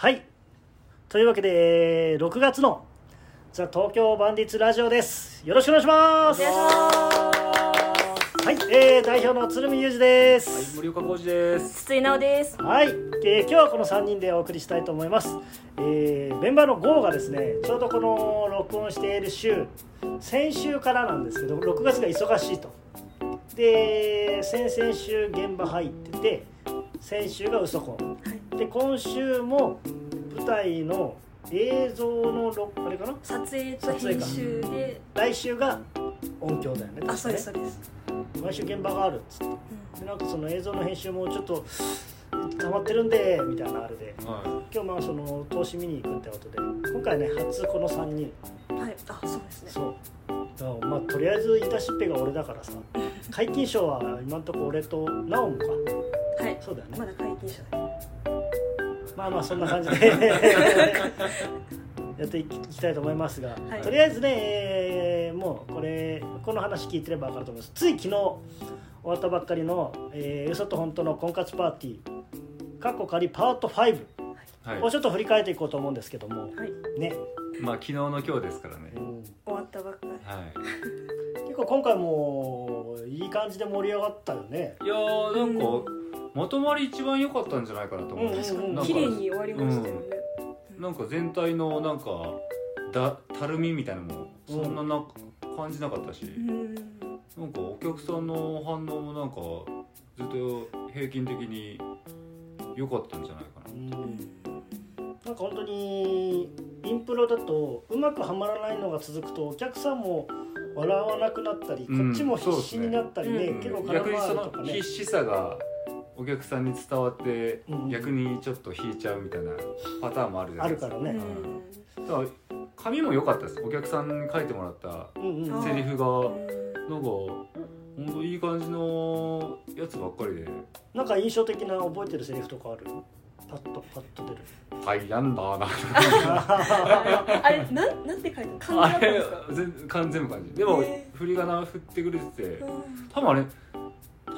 はい。というわけで6月のザ・東京バンディッツラジオです。よろしくお願いします。お願いします。はい、えー、代表の鶴見裕二ではい、す森岡浩二です。筒井直です。はい、えー今日はこの3人でお送りしたいと思います、えーメンバーの GO がですねちょうどこの録音している週先週からなんですけど6月が忙しいと。で先々週現場入ってて先週が嘘コンで今週も舞台の映像のろあれかな？撮影と編集で。来週が音響だよねあそうですそうです、ね毎週現場があるっつって。うん。でなんかその映像の編集もちょっと溜まってるんでみたいなあれで。は今日まあその投資見に行くってことで。今回ね初この3人。はい。あそうですね。そう。だからまあとりあえず言い出しっぺが俺だからさ。皆勤賞は今んとこ俺とナオムか。はい。そうだよね。まだ解禁者だまあまあそんな感じで。やっていきたいと思いますが、はい。とりあえずね、えーもうこれこの話聞いてれば分かると思います。つい昨日終わったばっかりの「えー、嘘と本当の婚活パーティー」かっこ仮パート5い。はい。をちょっと振り返っていこうと思うんですけども。はい。ね、まあ昨日の今日ですからね。う。ん。終わったばっかり。は結構今回もいい感じで盛り上がったよね。い。いやーなんかまとまり一番良かったんじゃないかなと思う。うん確かに。なん綺麗に終わりましたよね、なんか全体のなんかだたるみみたいなのもそんなな、感じなかったし、うん。なんかお客さんの反応もなんかずっと平均的に良かったんじゃないかな。うん。なんか本当にインプロだとうまくはまらないのが続くとお客さんも笑わなくなったり、うん。こっちも必死になったりね、そうですね結構空逆にそ回るとかね。の必死さがお客さんに伝わって、うん逆にちょっと引いちゃうみたいなパターンもあるじゃないですか。あるからね、だから紙も良かったです。お客さんに書いてもらったセリフがうなんか本当いい感じのやつばっかりで。なんか印象的な覚えてるセリフとかある？パッとパッと出る「はいやんだな」ん あれなんなんて書いて漢字だあれったんですか？全完全部感じでもへ振り仮名振ってくれててうん。多分あれ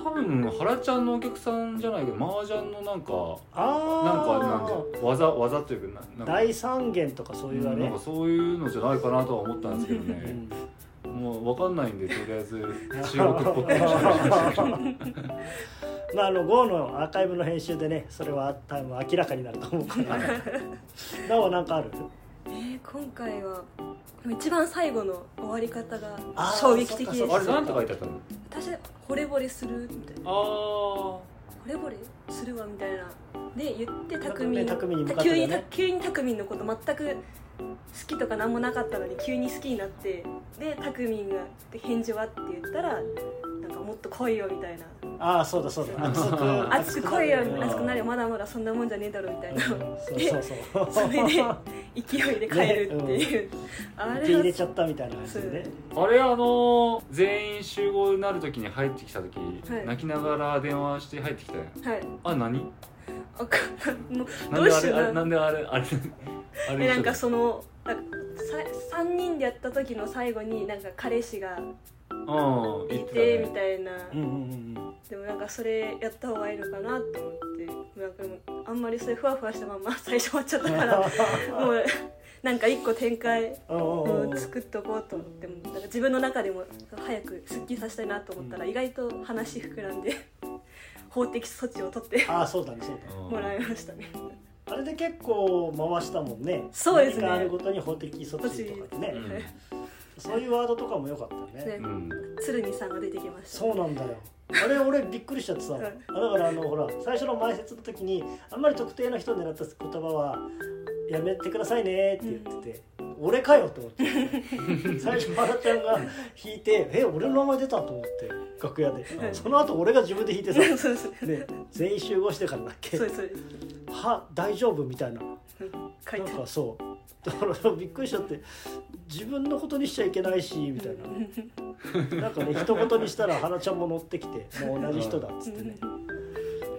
多分原ちゃんのお客さんじゃないけど麻雀のなんかなんかなんあじゃ技技というかなんか。大三元とかそういうあれ、なんかそういうのじゃないかなとは思ったんですけどうねん。もう分かんないんでとりあえず中国っぽくしまああの GO のアーカイブの編集でねそれは多分明らかになると思うから。なおなんかある？えー、今回は一番最後の終わり方が衝撃的でした。あれなんて書いてあったの？私惚れ惚れするみたいな。惚れ惚れするわみたいな。で言ってたくみねん匠にね。急にたくみんのこと全く好きとか何もなかったのに急に好きになって。でたくみんが「返事は?」って言ったらもっと来いよみたいな。ああそうだそうだ。熱く熱く来いようん熱くなるよまだまだそんなもんじゃねえだろみたいな。そうそうそう。それで勢いで帰るっていう、あ受け入れれちゃったみたいなやつで。ねあれあの全員集合になるときに入ってきたとき、はい。泣きながら電話して入ってきたよ。はい。あ何？あかもうどうしようれあれなんであれあれあれえなんかそのなんかさ3人でやった時の最後になんか彼氏がいっててみたいな、うんうんうんでもなんかそれやった方がいいのかなと思って。なんかでもあんまりそれふわふわしたまま 最初終わっちゃったから。もうなんか一個展開を作っとこうと思っても。なんか自分の中でも早くすっきりさせたいなと思ったら意外と話膨らんで 法的措置を取って。ああそうだねそうだうんもらいましたね。あれで結構回したもんね。そうですね。あるごとに法的措置とかね、うんそういうワードとかも良かったよね。ねうん。鶴見さんが出てきました、そうなんだよ。あれ俺びっくりしちゃってさ、だからあのほら最初の前説の時にあんまり特定の人を狙った言葉はやめてくださいねって言ってて、俺かよと思って。最初原ちゃんが弾いてえ俺の名前出たと思って楽屋で、はいその後俺が自分で弾いてさ、ね、全員集合してからだっけ。は大丈夫みたいな。なんてかそうだからびっくりしちゃって自分のことにしちゃいけないしみたいな なんかね一言にしたら花ちゃんも乗ってきてもう同じ人だっつってね。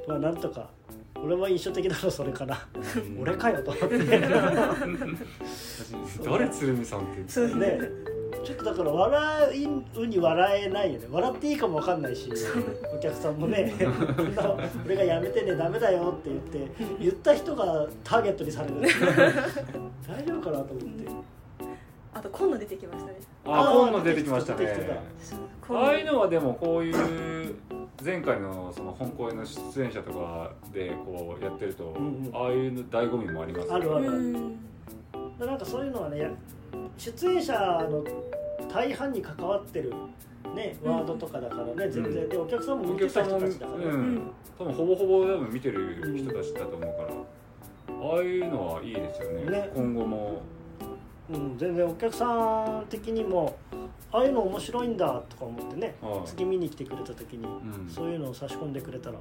まあなんとか俺は印象的なのそれかな。俺かよと思って。誰鶴見さんってそうねちょっとだから笑うに笑えないよね。笑っていいかもわかんないしお客さんもね。こんな俺がやめてねダメだよって言って言った人がターゲットにされる。大丈夫かなと思って。あと今度出てきましたね。あ出てきましたね。ああいうのはでもこういう前回のその本公演の出演者とかでこうやってると、んうん。ああいうの醍醐味もありますあるある。うん。なんかそういうのはね出演者の大半に関わってるねワードとかだからね全然。でお客さんもお見てた客さんも、う人たちだから。ねん、多分ほぼほぼ多分見てる人たちだと思うから、ああいうのはいいですよね。ね。今後も。うん、全然お客さん的にもああいうの面白いんだとか思ってねはい。次見に来てくれた時にうん。そういうのを差し込んでくれたら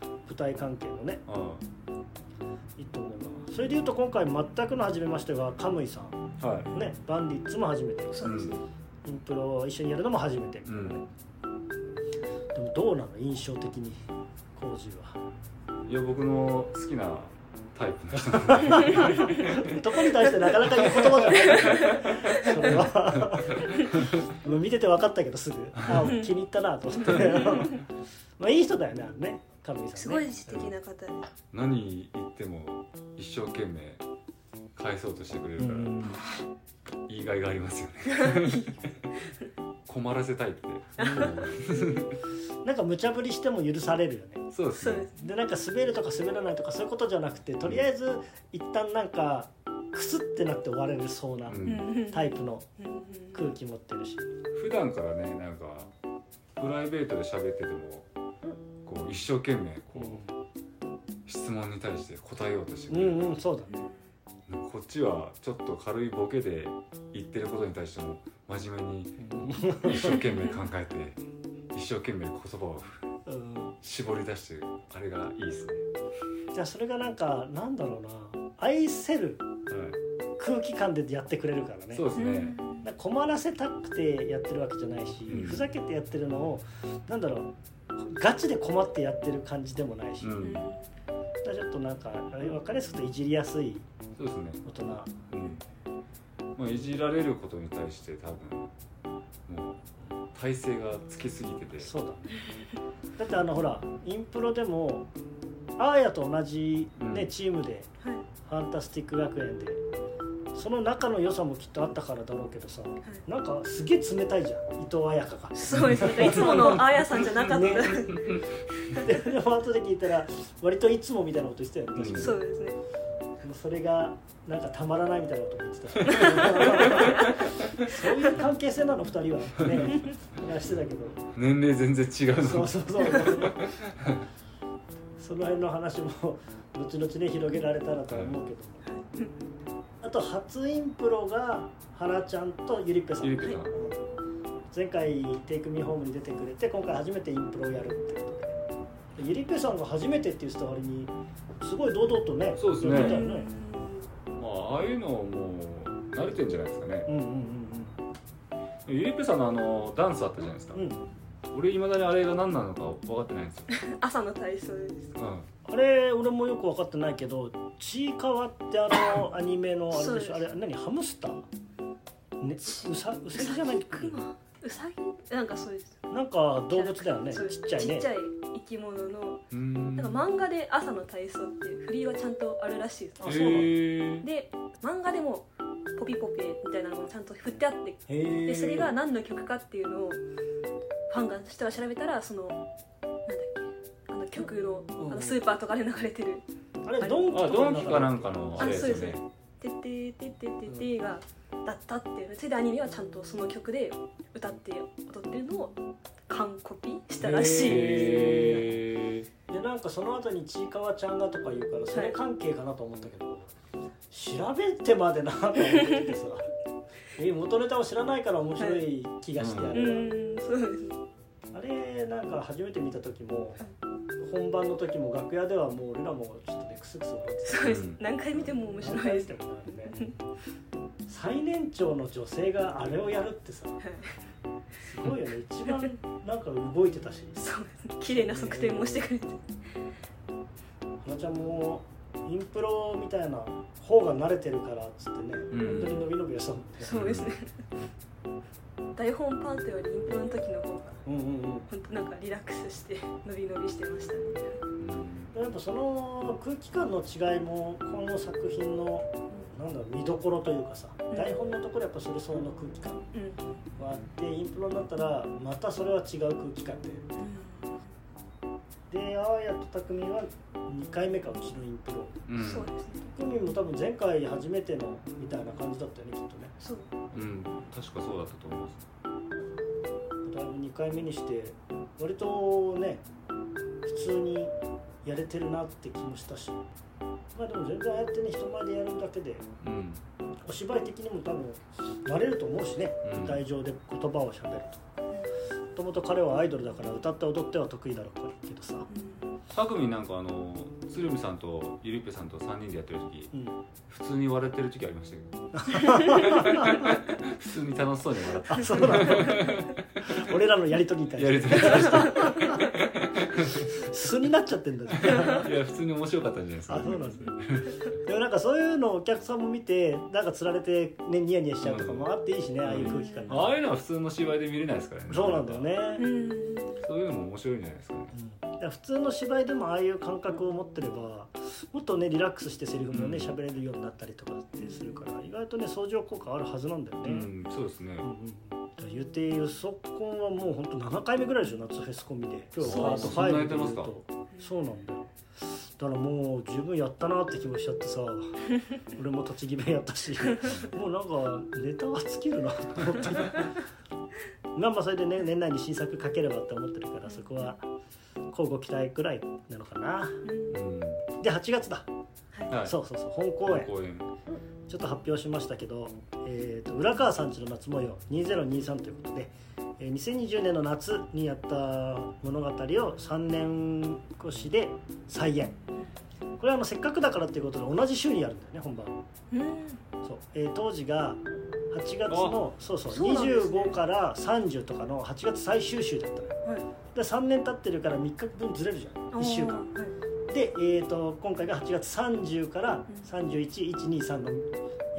舞台関係のねはい。いと思うなそれでいうと今回全くの初めましてがカムイさん。いはい。ねバンディッツも初めてそうです。ねインプロを一緒にやるのも初めて、うん、でもどうなの？印象的に。工事は。いや僕の好きなタイプの人。男に対してなかなか言う言葉じゃない。それは。もう見てて分かったけどすぐ。あ気に入ったなと思って。まあいい人だよねねカムイさんね。すごい素敵な方で。何言っても一生懸命返そうとしてくれるうから、ん。言いがいがありますよね。困らせたいって。なんか無茶ぶりしても許されるよね。そうですね。でなんか滑るとか滑らないとかそういうことじゃなくてとりあえず一旦なんかクスってなって終われるそうなううん。んうんタイプのうん。うん。空気持ってるし。普段からねなんかプライベートで喋っててもこう一生懸命こう、質問に対して答えようとしてくうれる、んうんそうだねこっちはちょっと軽いボケで言ってることに対しても真面目に一生懸命考えて一生懸命言葉をうん絞り出してるあれがいいですね、じゃあそれがなんかなんだろうな。愛せるは空気感でやってくれるからね。い、そうですね、困らせたくてやってるわけじゃないし、うん。ふざけてやってるのをなんだろうガチで困ってやってる感じでもないし、うん、らちょっとなんかあれ分かりやすくといじりやすいそうですね。大人。うん。まあ、いじられることに対して多分もう体勢がつきすぎてて。そうだ。ねだってあのほらインプロでもアーヤと同じ、ねうん。チームではい。ファンタスティック学園でその仲の良さもきっとあったからだろうけどさはい。なんかすげえ冷たいじゃん。伊藤彩香が。そうですね。いつものあーやさんじゃなかった、ね ででも後で聞いたら割といつもみたいなこと言ってたよね。確かにそうですね。もうそれがなんかたまらないみたいなこと言ってた。そういう関係性なの2人は。ね。話してたけど。年齢全然違うのそうそうそうその辺の話も後々ね広げられたらとは思うけど。も、あと初インプロが花ちゃんとゆりっぺさん。ゆりっぺさん。前回「テイクミホームに出てくれて今回初めてインプロをやるってことで。ゆりっぺさんが初めてって言ってた割にすごい堂々とねそうですね。やってたよね。まあああいうのもう慣れてんじゃないですかね。うんうんゆりっぺさんのあのダンスあったじゃないですか、うん。うんうん俺いまだにあれが何なのか分かってないんですよ、朝の体操ですうあれ俺もよく分かってないけどちいかわってあのアニメのあれでしょ？あれ何？ハムスター？ねうさうさぎじゃないクマうさぎ？なんかそうです。なんか動物だよね。ちっちゃいね。ちっちゃい生き物のん。なんか漫画で朝の体操っていう振りはちゃんとあるらしいです。あそうなで漫画でもポピポペみたいなのもちゃんと振ってあってでそれが何の曲かっていうのをファンが人が調べたらそのなんだっけ？あの曲のうん。あのスーパーとかで流れてるあれドンキあドンキかなんかかのあれですよね「てっててってってって」がだったっていうそれでアニメはちゃんとその曲で歌って踊ってるのを完コピしたらしいでなんかその後にちいかわちゃんがとか言うからそれ関係かなと思ったけど、調べてまでなと思っててさえ元ネタを知らないから面白い気がしてあうれあれなんか初めて見た時も本番の時も楽屋ではもう俺らもちょっとねクスクス笑ってそうです。うん何回見ても面た白いです。ね。最年長の女性があれをやるってさ。はいすごいよね。一番なんか動いてたし。そうです。ね綺麗な側転もしてくれて。花ちゃんもインプロみたいな方が慣れてるからっつってね、ん。本当に伸び伸びやしたもんね。そうですね。台本パートよりインプロの時の方がうんうんうん。本当なんかリラックスして伸び伸びしてましたねうんやっぱその空気感の違いもこの作品のなんだろう見どころというかさ、ん。台本のところやっぱそれ相応の空気感うんがあってインプロになったらまたそれは違う空気感で。であーやとたくみは2回目かうちのインプロ。うん。そうですね。たくみも多分前回初めてのみたいな感じだったよねきっとね。そう。うん。確かそうだったと思います。だいぶ2回目にして割とね普通にやれてるなって気もしたし。まあでも全然ああやってね人前でやるだけで、うん、お芝居的にも多分なれると思うしね、うん、台上で言葉をしゃべると。もともと彼はアイドルだから歌って踊っては得意だろうけどさ、うん。たくみなんかあの鶴見さんとゆりっぺさんと3人でやってる時、うん、普通に笑ってる時ありましたけど。普通に楽しそうに笑ってそうなんだ。俺らのやりとりに対して。やりとりに対して。素になっちゃってんだ。いや普通に面白かったんじゃないですか、あそうなんですね。でもなんかそういうのをお客さんも見てなんかつられてねニヤニヤしちゃうとかもあっていいしね、うん、ああいう空気感、ああいうのは普通の芝居で見れないですからね。そうなんだよね、そういうのも面白いんじゃないですかね、うん。普通の芝居でもああいう感覚を持ってればもっとねリラックスしてセリフもねうん。喋れるようになったりとかってするから意外とね相乗効果あるはずなんだよね、うんそうですね。うんうん言うてユソコンはもう本当7回目ぐらいでしょ夏フェスコンビで。今日はパートそうそんなや5で言うとそうなんだよ。だからもう十分やったなって気もしちゃってさ 俺も栃木弁やったしもうなんかネタは尽きるなと思って。まあまあそれでね年内に新作書ければって思ってるからそこは交互期待ぐらいなのかな。うん。で8月だ。はい。そうそうそう本公演。公演。ちょっと発表しましたけど、えー、と浦川さんちの夏模様2023ということで、えー2020年の夏にやった物語を3年越しで再現これはあのせっかくだからっていうことで同じ週にやるんだよね本番。うん。そう、えー当時が8月のそうそうそうね。25から30とかの8月最終週だったのよはい。で3年経ってるから3日分ずれるじゃん。1週間。はい。で、えー、と今回が8月30から31123の5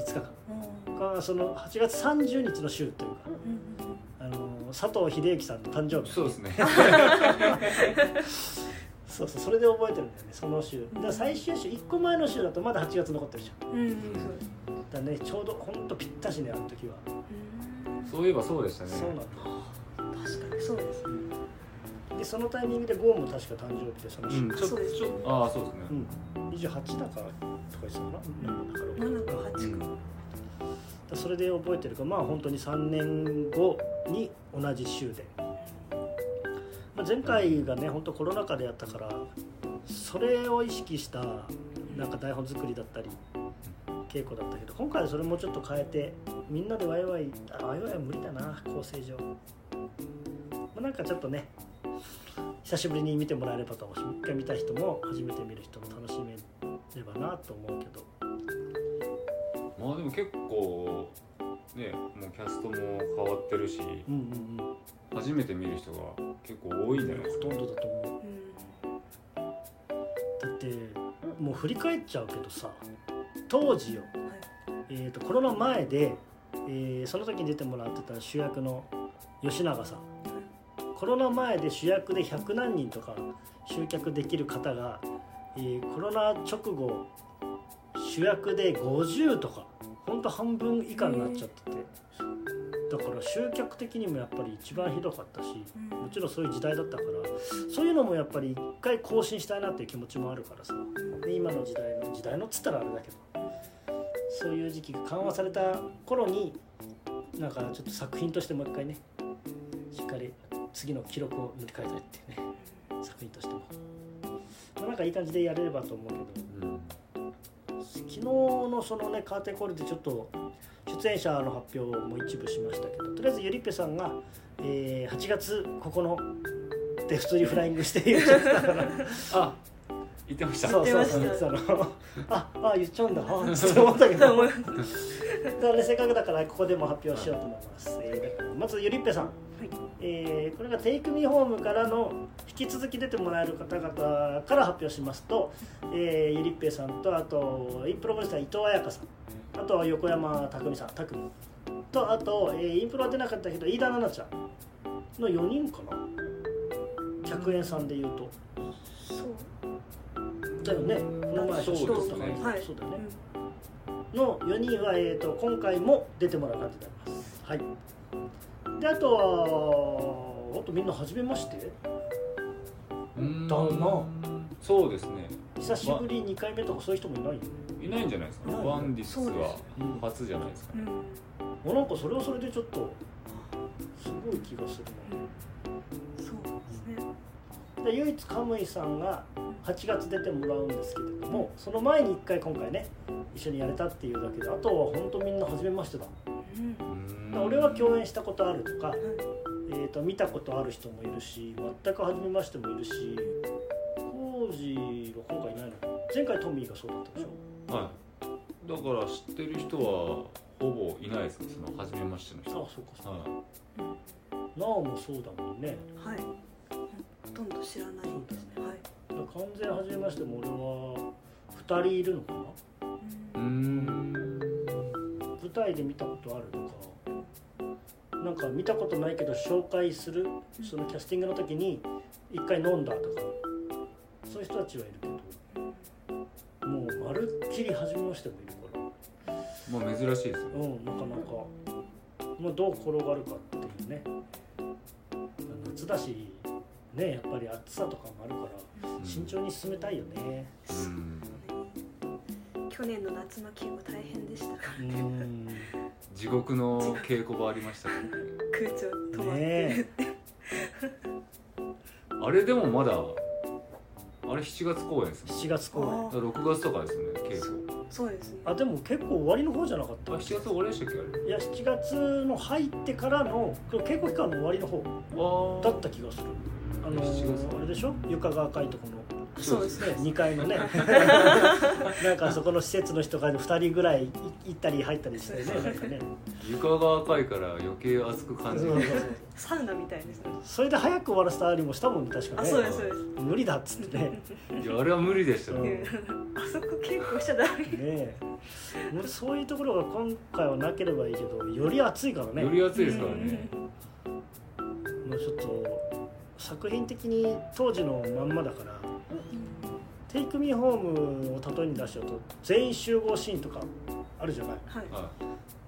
日間。うんがその8月30日の週というか。うんあの佐藤秀幸さんの誕生日そうですね。そうそうそれで覚えてるんだよねその週。だから最終週1個前の週だとまだ8月残ってるじゃん。うんうんだからねちょうどほんとぴったしねあの時は、そういえばそうでしたね。そうなんだ。確かにそうですねでそのタイミングでゴーも確か誕生日でその週、うんちょっとそうですああそうですね。うん。28だからとか言ってたかな、うん、だから7か。8かだそれで覚えてるからまあ本当に3年後に同じ週で、まあ、前回がね本当コロナ禍でやったからそれを意識したなんか台本作りだったり稽古だったけど今回はそれもちょっと変えてみんなでワイワイあワイワイは無理だな構成上、まあ、なんかちょっとね久しぶりに見てもらえればと思うし一回見た人も初めて見る人も楽しめればなと思うけど。まあでも結構ねもうキャストも変わってるしうんうんうん。初めて見る人が結構多いんじゃないですか。ほとんどだと思う。だってもう振り返っちゃうけどさ当時よ、えー、とコロナ前で、えーその時に出てもらってた主役の吉永さんコロナ前で主役で100何人とか集客できる方が、えーコロナ直後主役で50とかほんと半分以下になっちゃってて。だから集客的にもやっぱり一番ひどかったしもちろんそういう時代だったからそういうのもやっぱり一回更新したいなっていう気持ちもあるからさ。で今の時代の時代のっつったらあれだけど。そういう時期が緩和された頃になんかちょっと作品としてもう一回ねしっかり次の記録を塗り替えたいっていうね作品としても、まあ、なんかいい感じでやれればと思うけど。うん昨日のそのねカーテンコールでちょっと出演者の発表も一部しましたけどとりあえずゆりっぺさんが、えー8月9で普通にフライングしている。じゃないですかあ言ってました。そうそうそう。言ってた。のああ言っちゃうんだ。あっと思ったけど。だからねせっかくだからここでも発表しようと思います、えーまずゆりっぺさん、えーこれがテイクミホームからの引き続き出てもらえる方々から発表しますと、えーゆりっぺさんとあとインプロボイスター伊藤彩香さんあとは横山匠さん匠とあと、えーインプロは出なかったけど飯田奈々ちゃんの4人かな？100円さんで言うと。そう。だよね。この前そうですね。撮ったからはい。そうだよね。うの4人は、えー、と今回も出てもらう感じになります。はいであとはあとみんな初めまして？うん。だな。そうですね。久しぶり2回目とかそういう人もいないよね。いないんじゃないですか？ワンディスはうん初じゃないですか。んうん。もうなんかそれはそれでちょっとすごい気がするそうですね。なで唯一カムイさんが8月出てもらうんですけれどもその前に1回今回ね一緒にやれたっていうだけであとは本当みんな初めましてだ。うん俺は共演したことあるとか、はいえー、と見たことある人もいるし全く初めましてもいるし当時は今回いないのかな。前回トミーがそうだったでしょ。はい。だから知ってる人はほぼいないですね。その初めましてのあ人そうかそうか。はなおもそうだもんね。はい。ほとんど知らない。ですね。はい。だから完全初めましても俺は2人いるのかな。いうーん。舞台で見たことあるとかなんか見たことないけど紹介するそのキャスティングの時に1回飲んだとかそういう人たちはいるけどもうまるっきり初めましてもいるから。まあ珍しいですようんなかなか、まあ、どう転がるかっていうね。夏だしねやっぱり暑さとかもあるからうん。慎重に進めたいよね。うん。去年の夏の稽古大変でしたからうん地獄の稽古場ありましたね。空調止まってねあれでもまだあれ7月公演ですね。7月公演。あだから6月とかですよね稽古。そうですね。あでも結構終わりの方じゃなかった？あ7月終わりでしたっけあれ？いや7月の入ってからの稽古期間の終わりの方あだった気がする。あの7月あれでしょ？床が赤いところそうですね、2階のね。なんかそこの施設の人が2人ぐらいい行ったり入ったりしてね。なんかね。床が赤いから余計熱く感じる。サウナみたいですねそれで早く終わらせたりもしたもんね確かあね。そうですそうです。無理だっつってね。いやあれは無理でしたうん。ねあそこ稽古しちゃダメ。ねえ。もうそういうところが今回はなければいいけどより暑いからね。より暑いですからね。もうちょっと作品的に当時のまんまだからテイクミーホームを例えに出しちゃうと全員集合シーンとかあるじゃない？はい。は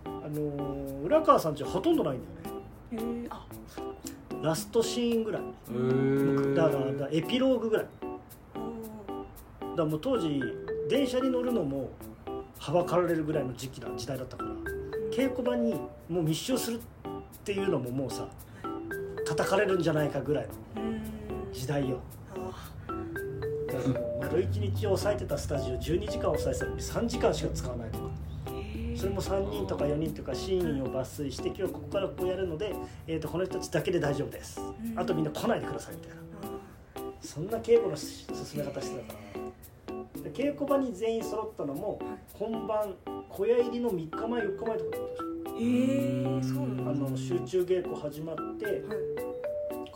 あのー浦川さんちはほとんどないんだよね。あ。ラストシーンぐらい。だからだからエピローグぐらい。だからもう当時電車に乗るのもはばかられるぐらいの時期だ時代だったから稽古場にもう密集するっていうのももうさ叩かれるんじゃないかぐらいのうん時代よ丸1日抑えてたスタジオ12時間抑えてたのに3時間しか使わないとか。それも3人とか4人とかシーンを抜粋して今日ここからこうやるので、えー、とこの人たちだけで大丈夫です。うん。あとみんな来ないでくださいみたいな。あそんな稽古のし進め方してたから。で稽古場に全員揃ったのも本番小屋入りの3日前4日前とかだったえそうなんだ。あの集中稽古始まってはい。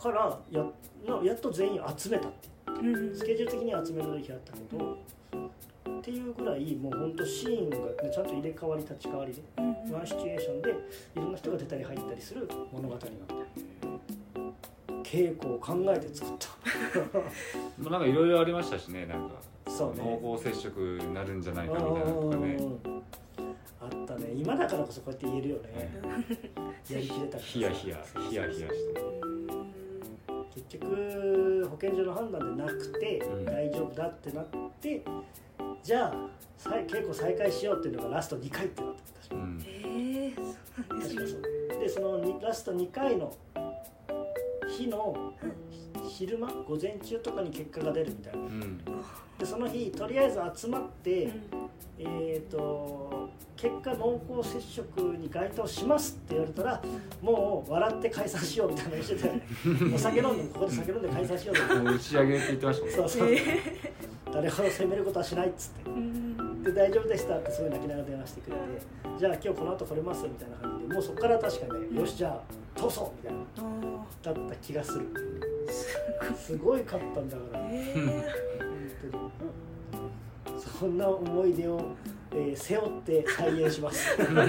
からやなやっと全員集めたってスケジュール的には集める時あったけどっていうぐらいもうほんとシーンが、ね、ちゃんと入れ替わり立ち替わりでワンシチュエーションでいろんな人が出たり入ったりする物語なんだよ稽古を考えて作った。まあなんかいろいろありましたしねなんか。そうね。濃厚接触になるんじゃないかみたいなのとかね。うんあったね。今だからこそこうやって言えるよね、やりきれたから。ヒヤヒヤヒヤヒヤして結局保健所の判断でなくて、うん。大丈夫だってなってじゃあ再稽古再開しようっていうのがラスト2回ってなってた。確かうん。へえそうなんです確かねそう。でそのにラスト2回の日の昼間午前中とかに結果が出るみたいな。うん。でその日とりあえず集まって、うん。えっ、と結果濃厚接触に該当しますって言われたらもう笑って解散しようみたいなのしてたよね。お酒飲んでここで酒飲んで解散しようみたいなもう打ち上げって言ってましたもんね。そうそう。へ誰ほど責めることはしないっつって。ーうんで大丈夫でしたってすごい泣きながら電話してくれて。じゃあ今日この後来れますみたいな感じでもうそこから確かねよしじゃあ通そうみたいなあだった気がする。すごい。勝ったんだから。ー。へ本え当に。そんな思い出を、えー背負って再演します。ま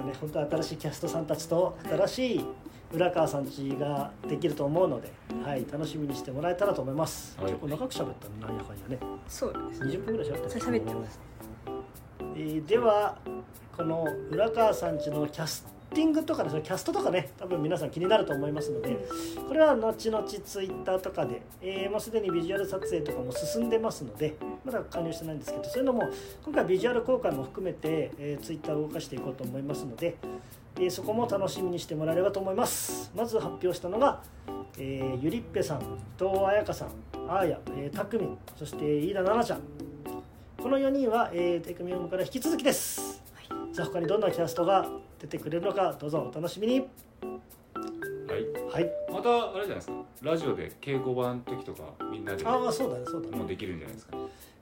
あね本当新しいキャストさんたちと新しい浦川さんちができると思うので、はい、楽しみにしてもらえたらと思います、はい。結構長く喋ったねなんやかんやね。そうですね。20分ぐらい喋った喋ってます。えーではこの浦川さんちのキャスティングとかですねキャストとかね多分皆さん気になると思いますのでこれは後々ツイッターとかで、えーもうすでにビジュアル撮影とかも進んでますのでまだ加入してないんですけどそういうのも今回ビジュアル公開も含めて、えー、ツイッターを動かしていこうと思いますので、えーそこも楽しみにしてもらえればと思います。まず発表したのが、えーゆりっぺさん伊藤彩香さんあーや、えーたくみんそして飯田奈々ちゃん。この4人は、えー、テイクミホームから引き続きです、さあ他にどんなキャストが出てくれるのかどうぞお楽しみに。はい。はい。またあれじゃないですか。ラジオで稽古版の時とかみんなでああそうだねそうだね。もうできるんじゃないですか。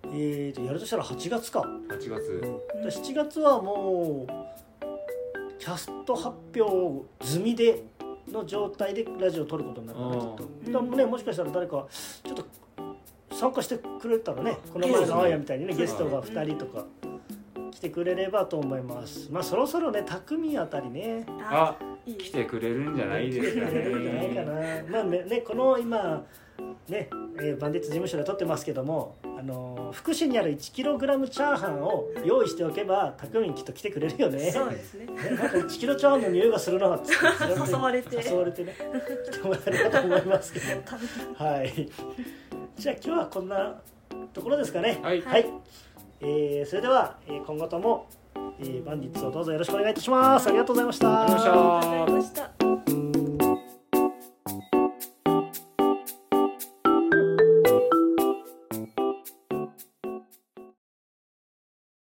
えー、とやるとしたら8月か、8月。で7月はもうキャスト発表済みでの状態でラジオを撮ることになるかなきっとうんだからねもしかしたら誰かちょっと参加してくれたらねこの前のあーやみたいにねゲストゲストが2人とか来てくれればと思います。まあそろそろね匠あたりね。あ来てくれるんじゃないですか来てくれるんじゃないかねな。まあねねこの今ね、えーバンディッツ事務所で撮ってますけどもあのー福祉にある 1kg チャーハンを用意しておけば匠きっと来てくれるよね。そうですね。ねなんか1キロチャーハンの匂いがするなって誘われて。誘われてね。来てもらえればと思いますけど。はい。じゃあ今日はこんなところですかね。はい。はい、えーそれでは、えー今後とも、えーバンディッツをどうぞよろしくお願いいたします。ありがとうございましたありがとうございました。ありがとうございました。